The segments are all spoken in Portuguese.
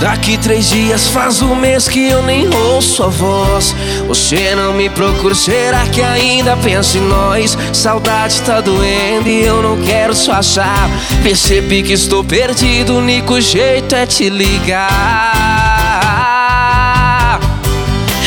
Daqui três dias faz um mês que eu nem ouço a voz. Você não me procura, será que ainda pensa em nós? Saudade tá doendo e eu não quero só achar. Percebi que estou perdido, o único jeito é te ligar.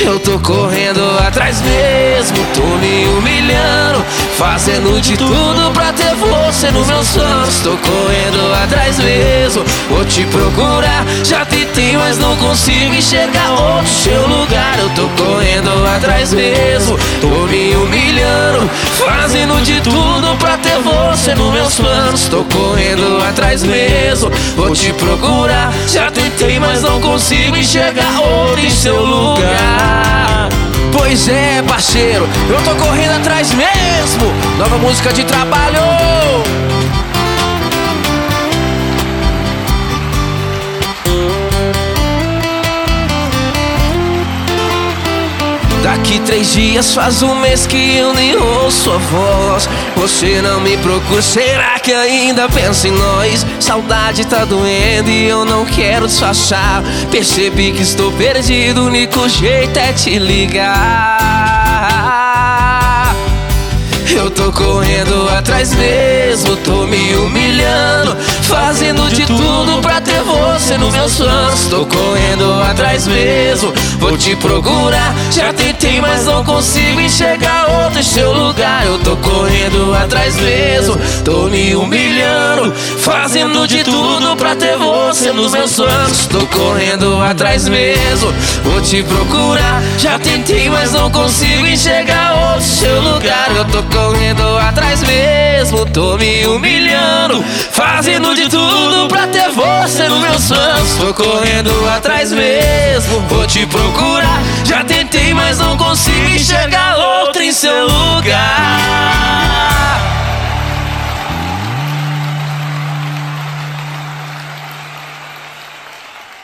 Eu tô correndo atrás mesmo, tô me humilhando, fazendo de tudo pra ter você nos meus sonhos. Tô correndo atrás mesmo, vou te procurar. Já tentei, mas não consigo enxergar outro seu lugar. Eu tô correndo atrás mesmo, tô me humilhando, fazendo de tudo pra ter você nos meus planos. Tô correndo atrás mesmo, vou te procurar. Já tentei, mas não consigo enxergar outro em seu lugar. Pois é, parceiro, eu tô correndo atrás mesmo. Nova música de trabalho. Daqui três dias faz um mês que eu nem ouço a voz. Você não me procura, será que ainda pensa em nós? Saudade tá doendo e eu não quero disfarçar. Percebi que estou perdido, o único jeito é te ligar. Atrás mesmo, tô me humilhando, fazendo de tudo pra ter você nos meus sonhos. Tô correndo atrás mesmo, vou te procurar. Já tentei, mas não consigo enxergar outro em seu lugar. Eu tô correndo atrás mesmo, tô me humilhando, fazendo de tudo pra ter você nos meus sonhos. Tô correndo atrás mesmo, vou te procurar. Já tentei, mas não consigo enxergar Eu tô correndo atrás mesmo, tô me humilhando, fazendo de tudo pra ter você nos meus sonhos. Tô correndo atrás mesmo, vou te procurar. Já tentei, mas não consigo enxergar